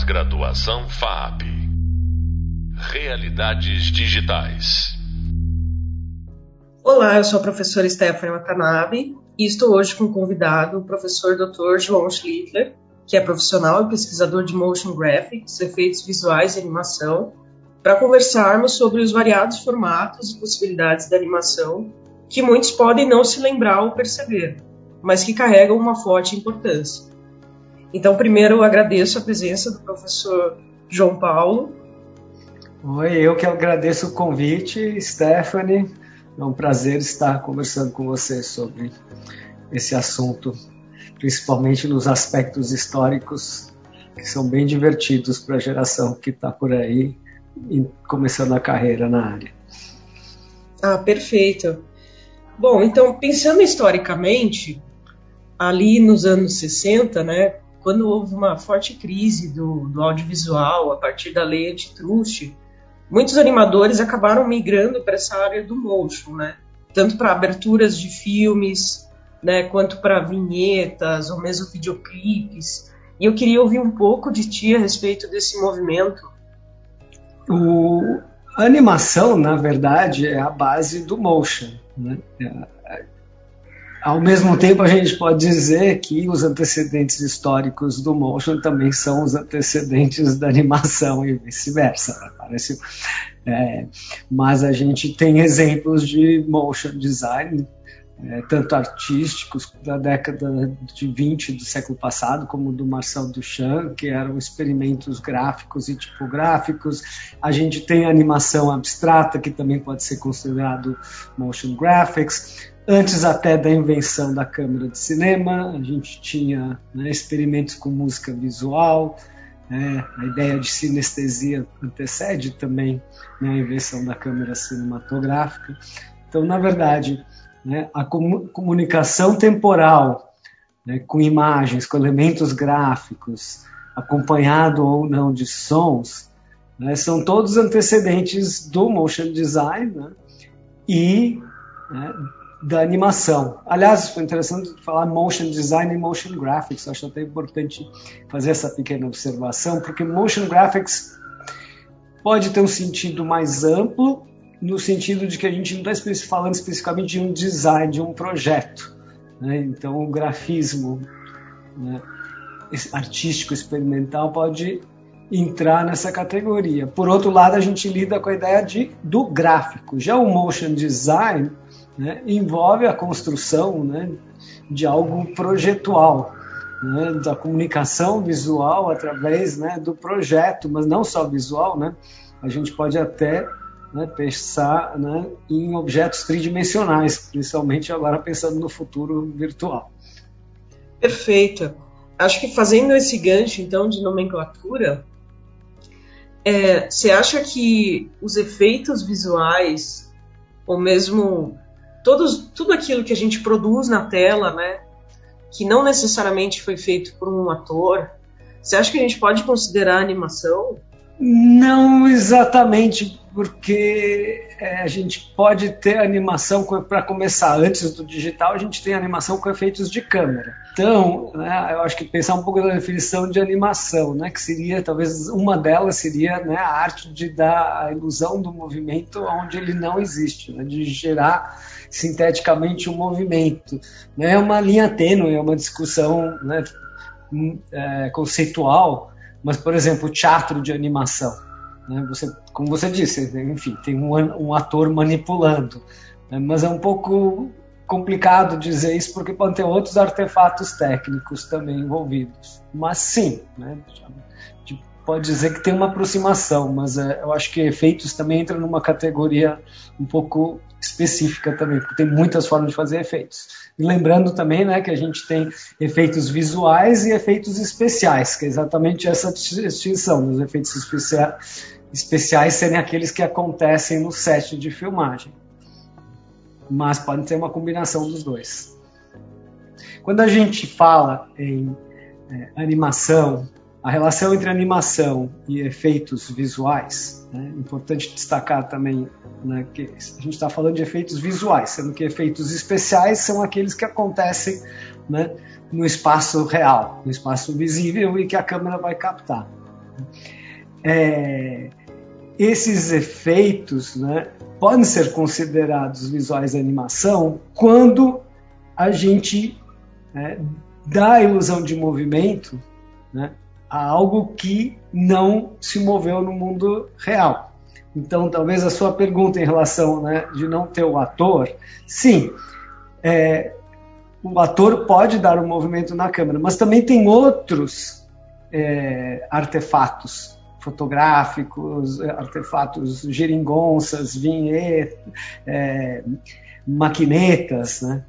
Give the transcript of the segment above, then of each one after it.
Pós-graduação FAP. Realidades digitais. Olá, eu sou a professora Stephanie Watanabe e estou hoje com o convidado, o professor Dr. João Schlittler, que é profissional e pesquisador de motion graphics, efeitos visuais e animação, para conversarmos sobre os variados formatos e possibilidades da animação que muitos podem não se lembrar ou perceber, mas que carregam uma forte importância. Então, primeiro, eu agradeço a presença do professor João Paulo. Oi, eu que agradeço o convite, Stephanie. É um prazer estar conversando com você sobre esse assunto, principalmente nos aspectos históricos, que são bem divertidos para a geração que está por aí começando a carreira na área. Ah, perfeito. Bom, então, pensando historicamente, ali nos anos 60, né, quando houve uma forte crise do, do audiovisual a partir da lei antitrust, muitos animadores acabaram migrando para essa área do motion, né? Tanto para aberturas de filmes, né, quanto para vinhetas ou mesmo videoclipes. E eu queria ouvir um pouco de ti a respeito desse movimento. O, a animação, na verdade, é a base do motion. Né? Ao mesmo tempo, a gente pode dizer que os antecedentes históricos do motion também são os antecedentes da animação e vice-versa. Né? Parece, é, mas a gente tem exemplos de motion design, é, tanto artísticos da década de 20 do século passado, como do Marcel Duchamp, que eram experimentos gráficos e tipográficos. A gente tem animação abstrata, que também pode ser considerado motion graphics. Antes até da invenção da câmera de cinema, a gente tinha né, experimentos com música visual, né, a ideia de sinestesia antecede também né, a invenção da câmera cinematográfica. Então, na verdade, né, a comunicação temporal né, com imagens, com elementos gráficos, acompanhado ou não de sons, né, são todos antecedentes do motion design e né, da animação. Aliás, foi interessante falar motion design e motion graphics. Acho até importante fazer essa pequena observação, porque motion graphics pode ter um sentido mais amplo, no sentido de que a gente não está falando especificamente de um design, de um projeto. Né? Então, o grafismo né, artístico experimental pode entrar nessa categoria. Por outro lado, a gente lida com a ideia de, do gráfico. Já o motion design né, envolve a construção né, de algo projetual, né, da comunicação visual através né, do projeto, mas não só visual, né, a gente pode até né, pensar né, em objetos tridimensionais, principalmente agora pensando no futuro virtual. Perfeito. Acho que fazendo esse gancho então de nomenclatura, é, você acha que os efeitos visuais, ou mesmo todos, tudo aquilo que a gente produz na tela, né, que não necessariamente foi feito por um ator, você acha que a gente pode considerar animação? Não exatamente, porque é, a gente pode ter animação para começar antes do digital, a gente tem animação com efeitos de câmera. Então, né, eu acho que pensar um pouco da definição de animação, né, que seria talvez uma delas seria né, a arte de dar a ilusão do movimento onde ele não existe, né, de gerar sinteticamente um movimento. Né, é uma linha tênue, é uma discussão né, hum, é, conceitual mas, por exemplo, teatro de animação. Né? Você, como você disse, enfim, tem um, um ator manipulando. Né? Mas é um pouco complicado dizer isso porque pode ter outros artefatos técnicos também envolvidos. Mas sim, né? pode dizer que tem uma aproximação, mas é, eu acho que efeitos também entram numa categoria um pouco específica também, porque tem muitas formas de fazer efeitos. E lembrando também né, que a gente tem efeitos visuais e efeitos especiais, que é exatamente essa distinção. Os efeitos especiais serem aqueles que acontecem no set de filmagem. Mas pode ter uma combinação dos dois. Quando a gente fala em é, animação, a relação entre animação e efeitos visuais, né, importante destacar também né, que a gente está falando de efeitos visuais, sendo que efeitos especiais são aqueles que acontecem né, no espaço real, no espaço visível e que a câmera vai captar. É, esses efeitos né, podem ser considerados visuais de animação quando a gente né, dá a ilusão de movimento né, a algo que não se moveu no mundo real. Então, talvez a sua pergunta em relação né, de não ter o ator, sim, é, o ator pode dar um movimento na câmera, mas também tem outros é, artefatos fotográficos, artefatos geringonças, vinhetas, é, maquinetas, né,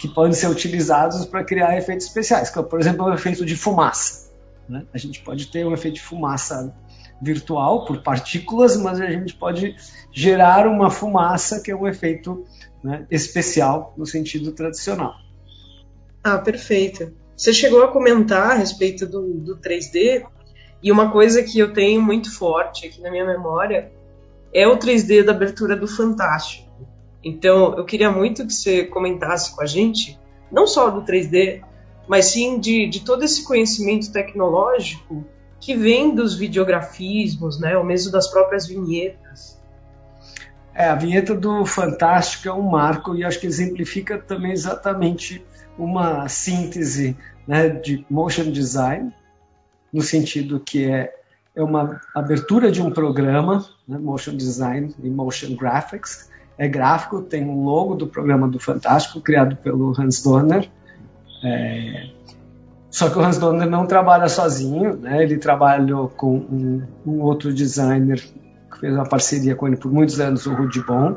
que podem ser utilizados para criar efeitos especiais, como, por exemplo, o efeito de fumaça. Né? A gente pode ter um efeito de fumaça virtual por partículas, mas a gente pode gerar uma fumaça que é um efeito né, especial no sentido tradicional. Ah, perfeito. Você chegou a comentar a respeito do, do 3D, e uma coisa que eu tenho muito forte aqui na minha memória é o 3D da abertura do Fantástico. Então, eu queria muito que você comentasse com a gente, não só do 3D, mas sim de, de todo esse conhecimento tecnológico que vem dos videografismos, né, ou mesmo das próprias vinhetas. É, a vinheta do Fantástico é um marco e acho que exemplifica também exatamente uma síntese né, de motion design, no sentido que é, é uma abertura de um programa, né, motion design e motion graphics, é gráfico, tem um logo do programa do Fantástico, criado pelo Hans Donner, é, só que o Hans Donner não trabalha sozinho, né? ele trabalhou com um, um, outro designer que fez uma parceria com ele por muitos anos, o Rudy Bon,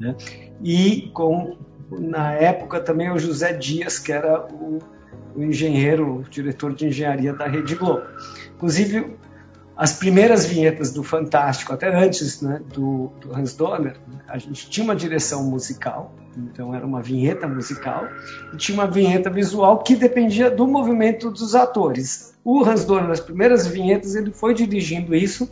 né? e com, na época também o José Dias, que era o, o engenheiro, o diretor de engenharia da Rede Globo. Inclusive, as primeiras vinhetas do Fantástico, até antes né, do, do, Hans Donner, a gente tinha uma direção musical, então era uma vinheta musical, e tinha uma vinheta visual que dependia do movimento dos atores. O Hans Donner, nas primeiras vinhetas, ele foi dirigindo isso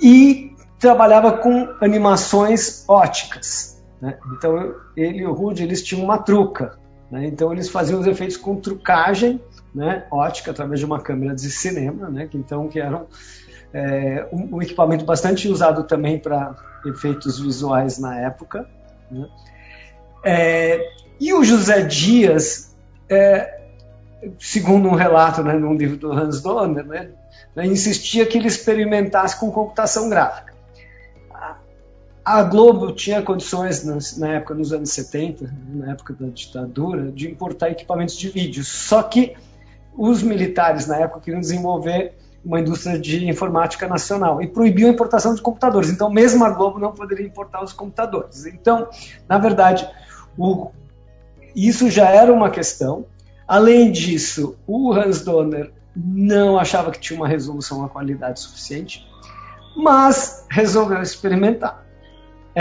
e trabalhava com animações óticas. Né? Então ele e o Rudy eles tinham uma truca, né? então eles faziam os efeitos com trucagem né, ótica através de uma câmera de cinema, né, que então que era é, um, um, equipamento bastante usado também para efeitos visuais na época. Né. É, e o José Dias, é, segundo um relato né, num livro do Hans Donner, né, insistia que ele experimentasse com computação gráfica. A Globo tinha condições, na época, nos anos 70, na época da ditadura, de importar equipamentos de vídeo. Só que os militares na época queriam desenvolver uma indústria de informática nacional e proibiu a importação de computadores. Então, mesmo a Globo não poderia importar os computadores. Então, na verdade, o, isso já era uma questão. Além disso, o Hans Donner não achava que tinha uma resolução, uma qualidade suficiente, mas resolveu experimentar.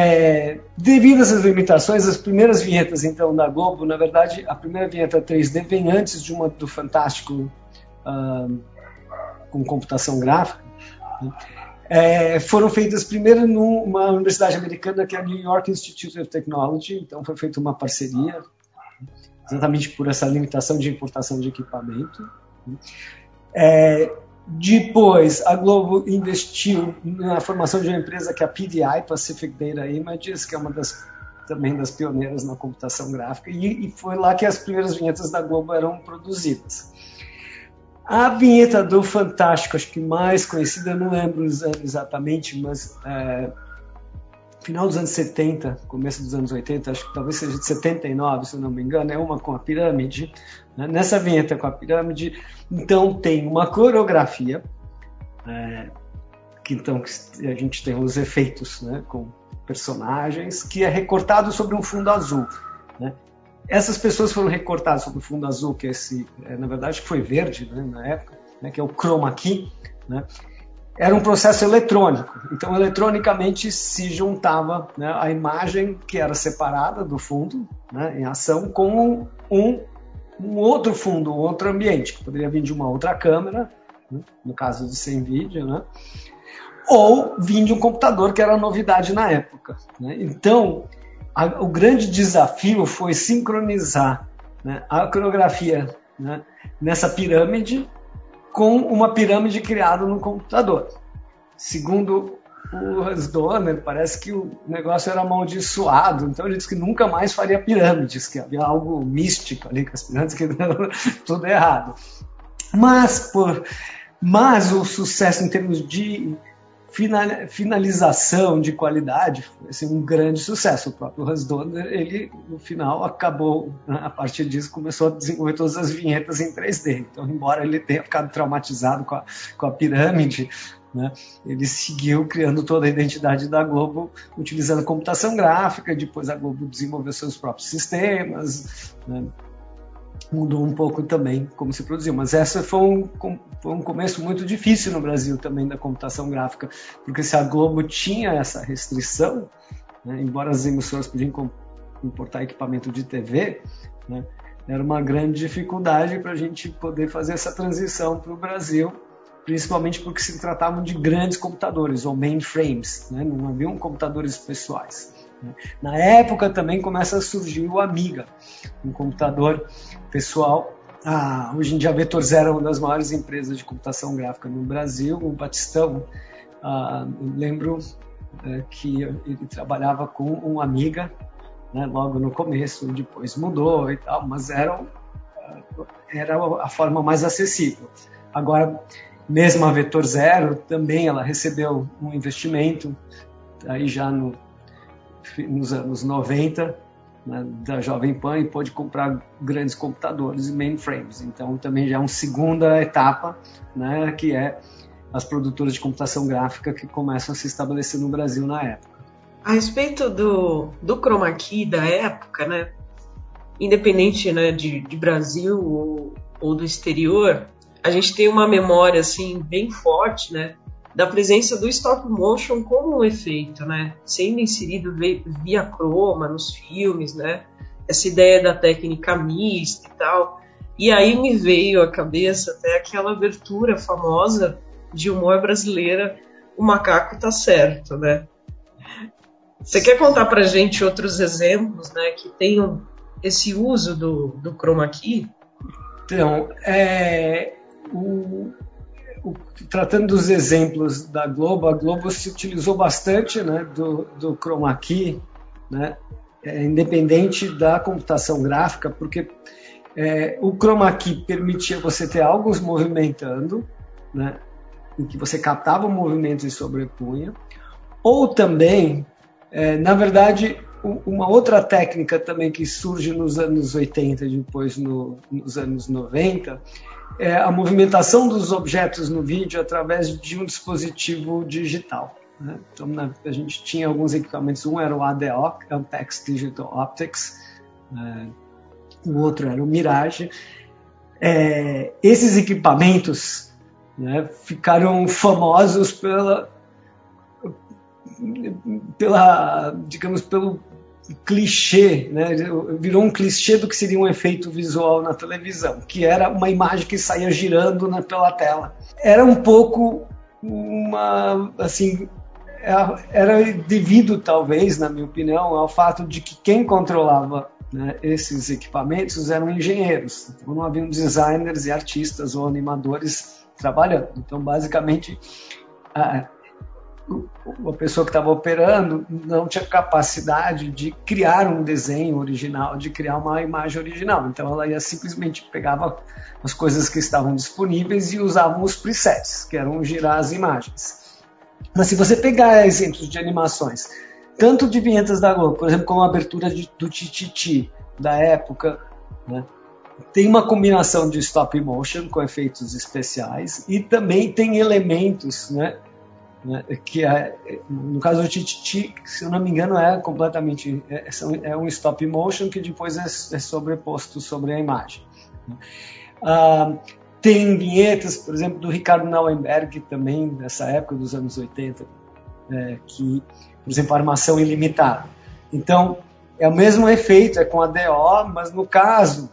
É, devido a essas limitações, as primeiras vinhetas então da Globo, na verdade, a primeira vinheta 3D vem antes de uma do Fantástico uh, com computação gráfica. Né? É, foram feitas primeiro numa universidade americana que é a New York Institute of Technology, então foi feita uma parceria, exatamente por essa limitação de importação de equipamento. É, depois, a Globo investiu na formação de uma empresa que é a PDI, Pacific Data Images, que é uma das também das pioneiras na computação gráfica, e, e foi lá que as primeiras vinhetas da Globo eram produzidas. A vinheta do Fantástico, acho que mais conhecida, não lembro exatamente, mas é, final dos anos 70, começo dos anos 80, acho que talvez seja de 79, se não me engano, é uma com a pirâmide. Né? Nessa vinheta com a pirâmide, então tem uma coreografia, é, que então a gente tem os efeitos né, com personagens, que é recortado sobre um fundo azul. Né? Essas pessoas foram recortadas sobre o fundo azul, que é esse, é, na verdade, foi verde né, na época, né, que é o chroma key, né? Era um processo eletrônico. Então, eletronicamente se juntava né, a imagem que era separada do fundo, né, em ação, com um, um outro fundo, um outro ambiente, que poderia vir de uma outra câmera, né, no caso de sem vídeo, né, ou vir de um computador, que era novidade na época. Né. Então, a, o grande desafio foi sincronizar né, a coreografia né, nessa pirâmide com uma pirâmide criada no computador. Segundo o Hans Donner, parece que o negócio era amaldiçoado, então ele disse que nunca mais faria pirâmides, que havia algo místico ali com as pirâmides, que tudo errado. Mas, por, mas o sucesso em termos de finalização de qualidade foi assim, um grande sucesso. O próprio Hans Donner, ele no final acabou, né, a partir disso, começou a desenvolver todas as vinhetas em 3D. Então, embora ele tenha ficado traumatizado com a, com a pirâmide, né? Ele seguiu criando toda a identidade da Globo utilizando computação gráfica, depois a Globo desenvolveu seus próprios sistemas, né? Mudou um pouco também como se produziu. Mas essa foi um, foi um começo muito difícil no Brasil também da computação gráfica, porque se a Globo tinha essa restrição, né? embora as emissoras podiam importar equipamento de TV, né? era uma grande dificuldade para a gente poder fazer essa transição para o Brasil principalmente porque se tratavam de grandes computadores, ou mainframes, né? não haviam computadores pessoais. Né? Na época também começa a surgir o Amiga, um computador pessoal. Ah, hoje em dia a Vetor Zero é uma das maiores empresas de computação gráfica no Brasil, o Batistão. Ah, lembro é, que ele trabalhava com um Amiga, né, logo no começo, depois mudou e tal, mas era, era a forma mais acessível. Agora, mesmo a Vetor Zero, também ela recebeu um investimento, aí já no, nos anos 90, né, da Jovem Pan, e pôde comprar grandes computadores e mainframes. Então, também já é uma segunda etapa, né, que é as produtoras de computação gráfica que começam a se estabelecer no Brasil na época. A respeito do, do chroma key da época, né, independente né, de, de Brasil ou, ou do exterior, a gente tem uma memória assim bem forte, né, da presença do stop motion como um efeito, né, sendo inserido via croma nos filmes, né, essa ideia da técnica mista e tal. E aí me veio à cabeça até aquela abertura famosa de humor brasileira, o macaco tá certo, né? Você quer contar pra gente outros exemplos, né, que tenham esse uso do, do chroma key? Então, é, o, o, tratando dos exemplos da Globo, a Globo se utilizou bastante né, do, do chroma key, né, é, independente da computação gráfica, porque é, o chroma key permitia você ter algo movimentando, né, em que você captava o movimento e sobrepunha, ou também, é, na verdade, uma outra técnica também que surge nos anos 80 e depois no, nos anos 90 é, a movimentação dos objetos no vídeo através de um dispositivo digital. Né? Então, na, a gente tinha alguns equipamentos, um era o ADO, Ampex Digital Optics, é, o outro era o Mirage. É, esses equipamentos né, ficaram famosos pela, pela, digamos, pelo clichê, né? virou um clichê do que seria um efeito visual na televisão, que era uma imagem que saía girando né, pela tela. Era um pouco uma, assim, era devido talvez, na minha opinião, ao fato de que quem controlava né, esses equipamentos eram engenheiros, então não haviam designers e artistas ou animadores trabalhando. Então, basicamente, a pessoa que estava operando não tinha capacidade de criar um desenho original, de criar uma imagem original. Então ela ia simplesmente pegava as coisas que estavam disponíveis e usava os presets, que eram girar as imagens. Mas se você pegar exemplos de animações, tanto de vinhetas da Globo, por exemplo, como a abertura de, do Tititi da época, né, tem uma combinação de stop motion com efeitos especiais e também tem elementos né, né, que é, no caso do Tititi, se eu não me engano, é completamente é, é um stop motion que depois é, é sobreposto sobre a imagem. Ah, tem vinhetas, por exemplo, do Ricardo Nauenberg também, dessa época dos anos 80, é, que, por exemplo, armação ilimitada. Então, é o mesmo efeito, é com a DO, mas no caso,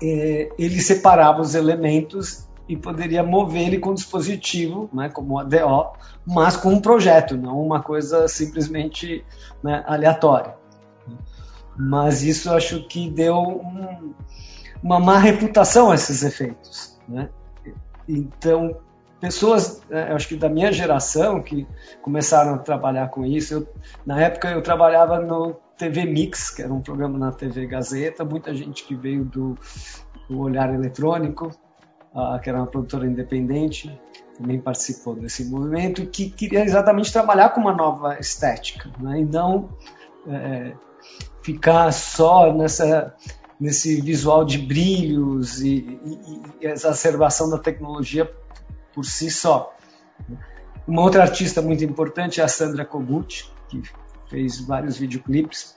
é, ele separava os elementos e poderia mover ele com dispositivo, né, como a DO, mas com um projeto, não uma coisa simplesmente né, aleatória. Mas isso acho que deu um, uma má reputação a esses efeitos. Né? então, pessoas, é, acho que da minha geração, que começaram a trabalhar com isso. Eu, na época eu trabalhava no TV Mix, que era um programa na TV Gazeta, muita gente que veio do, do Olhar Eletrônico, que era uma produtora independente, também participou desse movimento, que queria exatamente trabalhar com uma nova estética, né? e não é, ficar só nessa nesse visual de brilhos e, e, e exacerbação da tecnologia por si só. Uma outra artista muito importante é a Sandra Kogut, que fez vários videoclipes.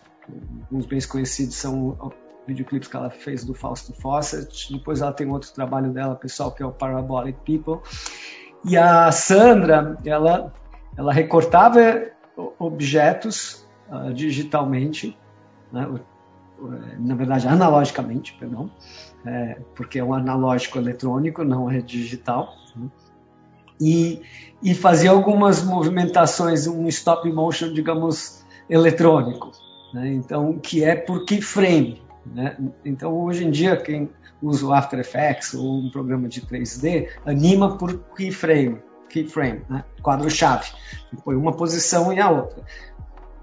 Alguns bem conhecidos são videoclipes que ela fez do Fausto Fawcett. Depois ela tem outro trabalho dela, pessoal, que é o Parabolic People. E a Sandra, ela, ela recortava objetos uh, digitalmente, né? na verdade analogicamente, perdão, é, porque é um analógico eletrônico, não é digital. Né? E, e fazia algumas movimentações, um stop motion, digamos, eletrônico. Né? Então, que é por keyframe. Né? Então, hoje em dia, quem usa o After Effects ou um programa de 3D, anima por keyframe, keyframe, né? quadro-chave. Põe uma posição e a outra.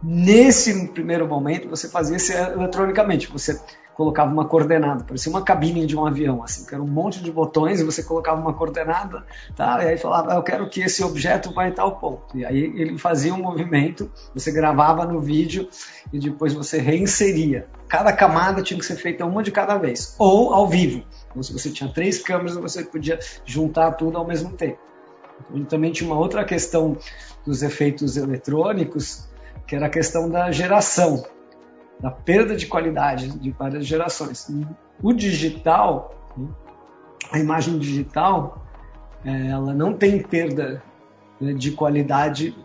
Nesse primeiro momento, você fazia isso eletronicamente. Você colocava uma coordenada, parecia uma cabine de um avião, assim, que era um monte de botões e você colocava uma coordenada, tá? E aí falava, eu quero que esse objeto vá em tal ponto. E aí ele fazia um movimento, você gravava no vídeo e depois você reinseria. Cada camada tinha que ser feita uma de cada vez, ou ao vivo. Então, se você tinha três câmeras, você podia juntar tudo ao mesmo tempo. E também tinha uma outra questão dos efeitos eletrônicos, que era a questão da geração da perda de qualidade de várias gerações. O digital, a imagem digital, ela não tem perda né, de qualidade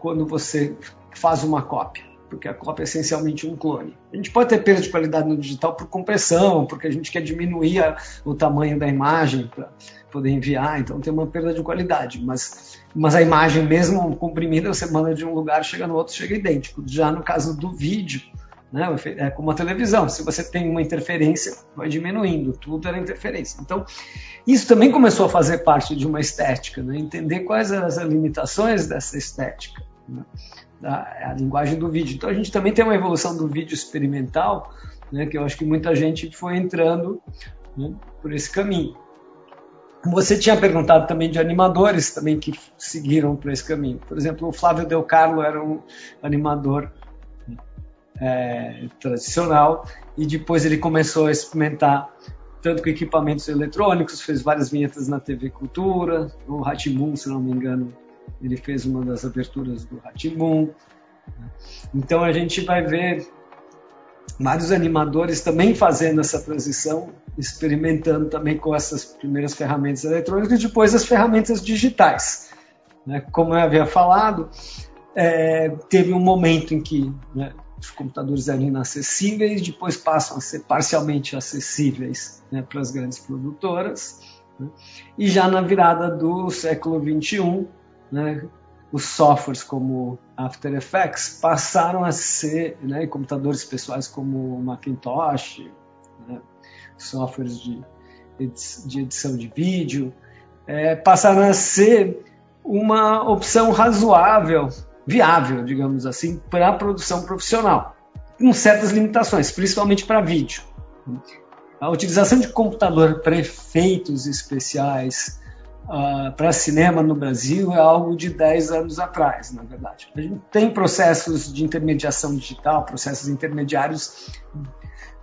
quando você faz uma cópia, porque a cópia é essencialmente um clone. A gente pode ter perda de qualidade no digital por compressão, porque a gente quer diminuir o tamanho da imagem para poder enviar, então tem uma perda de qualidade, mas, mas a imagem mesmo comprimida você manda de um lugar, chega no outro, chega idêntico. Já no caso do vídeo, né? É como a televisão, se você tem uma interferência, vai diminuindo, tudo era interferência. Então, isso também começou a fazer parte de uma estética, né? entender quais eram as limitações dessa estética, né? a linguagem do vídeo. Então, a gente também tem uma evolução do vídeo experimental, né? que eu acho que muita gente foi entrando né? por esse caminho. Você tinha perguntado também de animadores também que seguiram por esse caminho. Por exemplo, o Flávio Del Carlo era um animador é, tradicional e depois ele começou a experimentar tanto com equipamentos eletrônicos, fez várias vinhetas na TV Cultura, o Ratimun, se não me engano, ele fez uma das aberturas do Ratimun. Então a gente vai ver vários animadores também fazendo essa transição, experimentando também com essas primeiras ferramentas eletrônicas e depois as ferramentas digitais. Né? Como eu havia falado, é, teve um momento em que né, os computadores eram inacessíveis, depois passam a ser parcialmente acessíveis né, para as grandes produtoras. Né? E já na virada do século XXI, né, os softwares como After Effects passaram a ser, né, computadores pessoais como Macintosh, né, softwares de, de edição de vídeo, é, passaram a ser uma opção razoável viável, digamos assim, para a produção profissional, com certas limitações, principalmente para vídeo. A utilização de computador para efeitos especiais uh, para cinema no Brasil é algo de 10 anos atrás, na verdade. A gente tem processos de intermediação digital, processos intermediários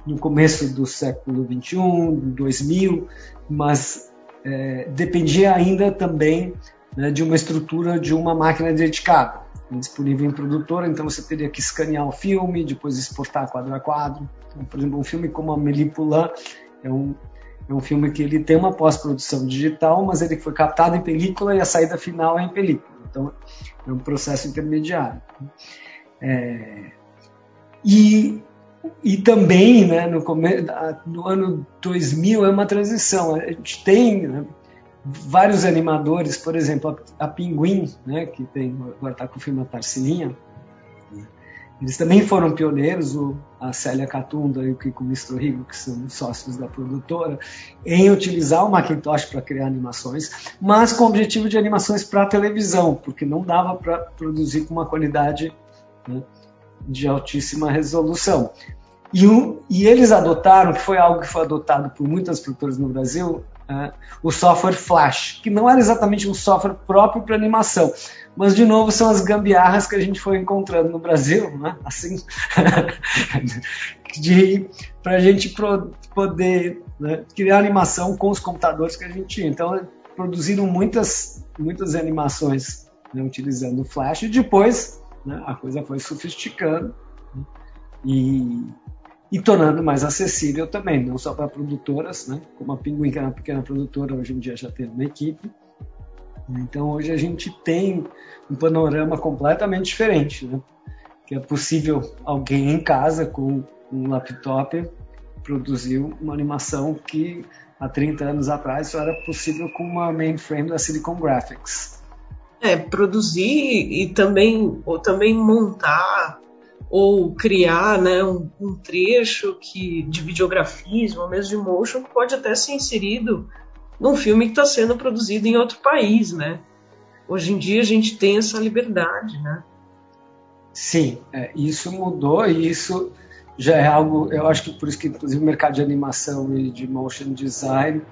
no começo do século 21, 2000, mas é, dependia ainda também né, de uma estrutura de uma máquina dedicada disponível em produtora, então você teria que escanear o filme, depois exportar quadro a quadro. Então, por exemplo, um filme como a Melipulã é um, é um filme que ele tem uma pós-produção digital, mas ele foi captado em película e a saída final é em película. Então, é um processo intermediário. É, e, e também, né, no, no ano 2000, é uma transição. A gente tem né, vários animadores, por exemplo, a, a Pinguim, né, que tem, agora está com o filme A Tarsilinha, eles também foram pioneiros, o, a Célia Catunda e o Kiko Mistorrigo, que são sócios da produtora, em utilizar o Macintosh para criar animações, mas com o objetivo de animações para televisão, porque não dava para produzir com uma qualidade né, de altíssima resolução. E, um, e, eles adotaram, que foi algo que foi adotado por muitas produtoras no Brasil, uh, o software Flash, que não era exatamente um software próprio para animação, mas de novo são as gambiarras que a gente foi encontrando no Brasil, né? assim, para a gente pro, poder né, criar animação com os computadores que a gente tinha. Então produziram muitas, muitas animações né, utilizando o Flash e depois né, a coisa foi sofisticando né, e e tornando mais acessível também, não só para produtoras, né? como a Pinguim, que é uma pequena produtora, hoje em dia já tem uma equipe. Então hoje a gente tem um panorama completamente diferente, né? que é possível alguém em casa com um laptop produzir uma animação que há 30 anos atrás só era possível com uma mainframe da Silicon Graphics. É, produzir e também, ou também montar ou criar né, um, um, trecho que, de videografismo, ou mesmo de motion, pode até ser inserido num filme que está sendo produzido em outro país, né? Hoje em dia a gente tem essa liberdade, né? Sim, é, isso mudou e isso já é algo, eu acho que por isso que inclusive o mercado de animação e de motion design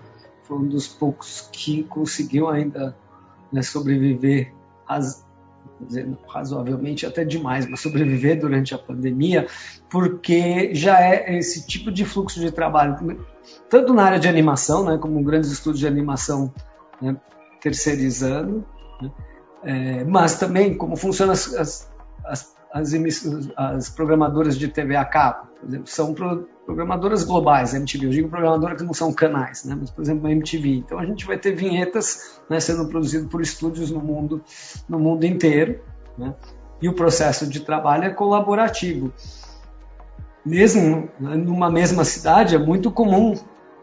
foi um dos poucos que conseguiu ainda né, sobreviver às, razoavelmente até demais, mas sobreviver durante a pandemia, porque já é esse tipo de fluxo de trabalho, tanto na área de animação, né, como grandes estudos de animação né, terceirizando, né, é, mas também como funcionam as, as, as, as, as programadoras de TV a cabo, por exemplo, são pro, programadoras globais, MTV. Eu digo programadora que não são canais, né? mas, por exemplo, a MTV. Então a gente vai ter vinhetas né, sendo produzidas por estúdios no mundo, no mundo inteiro. Né? E o processo de trabalho é colaborativo. Mesmo né, numa mesma cidade, é muito comum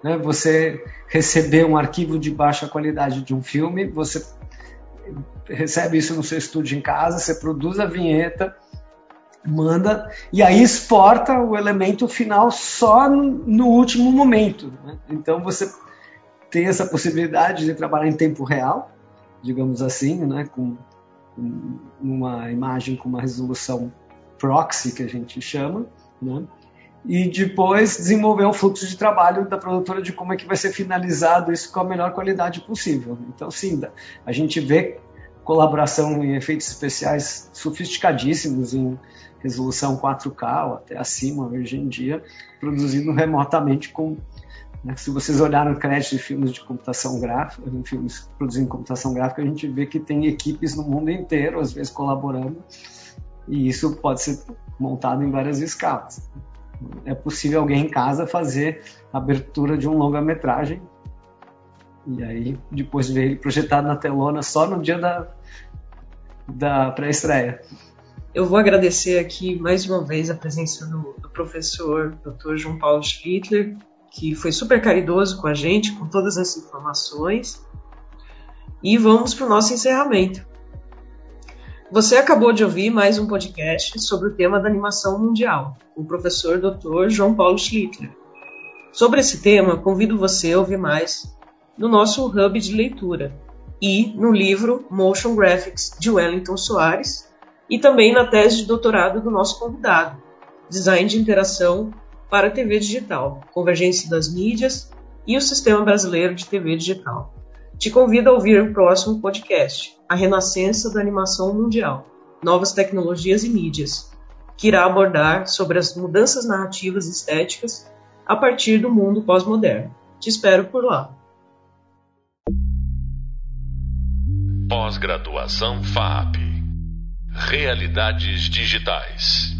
né, você receber um arquivo de baixa qualidade de um filme, você recebe isso no seu estúdio em casa, você produz a vinheta, manda e aí exporta o elemento final só no último momento. Né? Então você tem essa possibilidade de trabalhar em tempo real, digamos assim, né? com, uma imagem com uma resolução proxy que a gente chama, né? e depois desenvolver um fluxo de trabalho da produtora de como é que vai ser finalizado isso com a melhor qualidade possível. Então, sim, a gente vê colaboração em efeitos especiais sofisticadíssimos em resolução 4K ou até acima hoje em dia, produzido remotamente com né, se vocês olharem créditos de filmes de computação gráfica, filmes produzindo computação gráfica, a gente vê que tem equipes no mundo inteiro, às vezes colaborando, e isso pode ser montado em várias escalas. É possível alguém em casa fazer a abertura de um longa-metragem e aí depois ver ele projetado na telona só no dia da, da pré-estreia. Eu vou agradecer aqui mais uma vez a presença do, do professor Dr. João Paulo Schlittler, que foi super caridoso com a gente, com todas as informações. E vamos para o nosso encerramento. Você acabou de ouvir mais um podcast sobre o tema da animação mundial, com o professor Dr. João Paulo Schlittler. Sobre esse tema, convido você a ouvir mais no nosso hub de leitura e no livro Motion Graphics de Wellington Soares, e também na tese de doutorado do nosso convidado, Design de Interação para TV Digital, Convergência das Mídias e o Sistema Brasileiro de TV Digital. Te convido a ouvir o próximo podcast, A Renascença da Animação Mundial, Novas Tecnologias e Mídias, que irá abordar sobre as mudanças narrativas e estéticas a partir do mundo pós-moderno. Te espero por lá. Pós-graduação FAP Realidades digitais.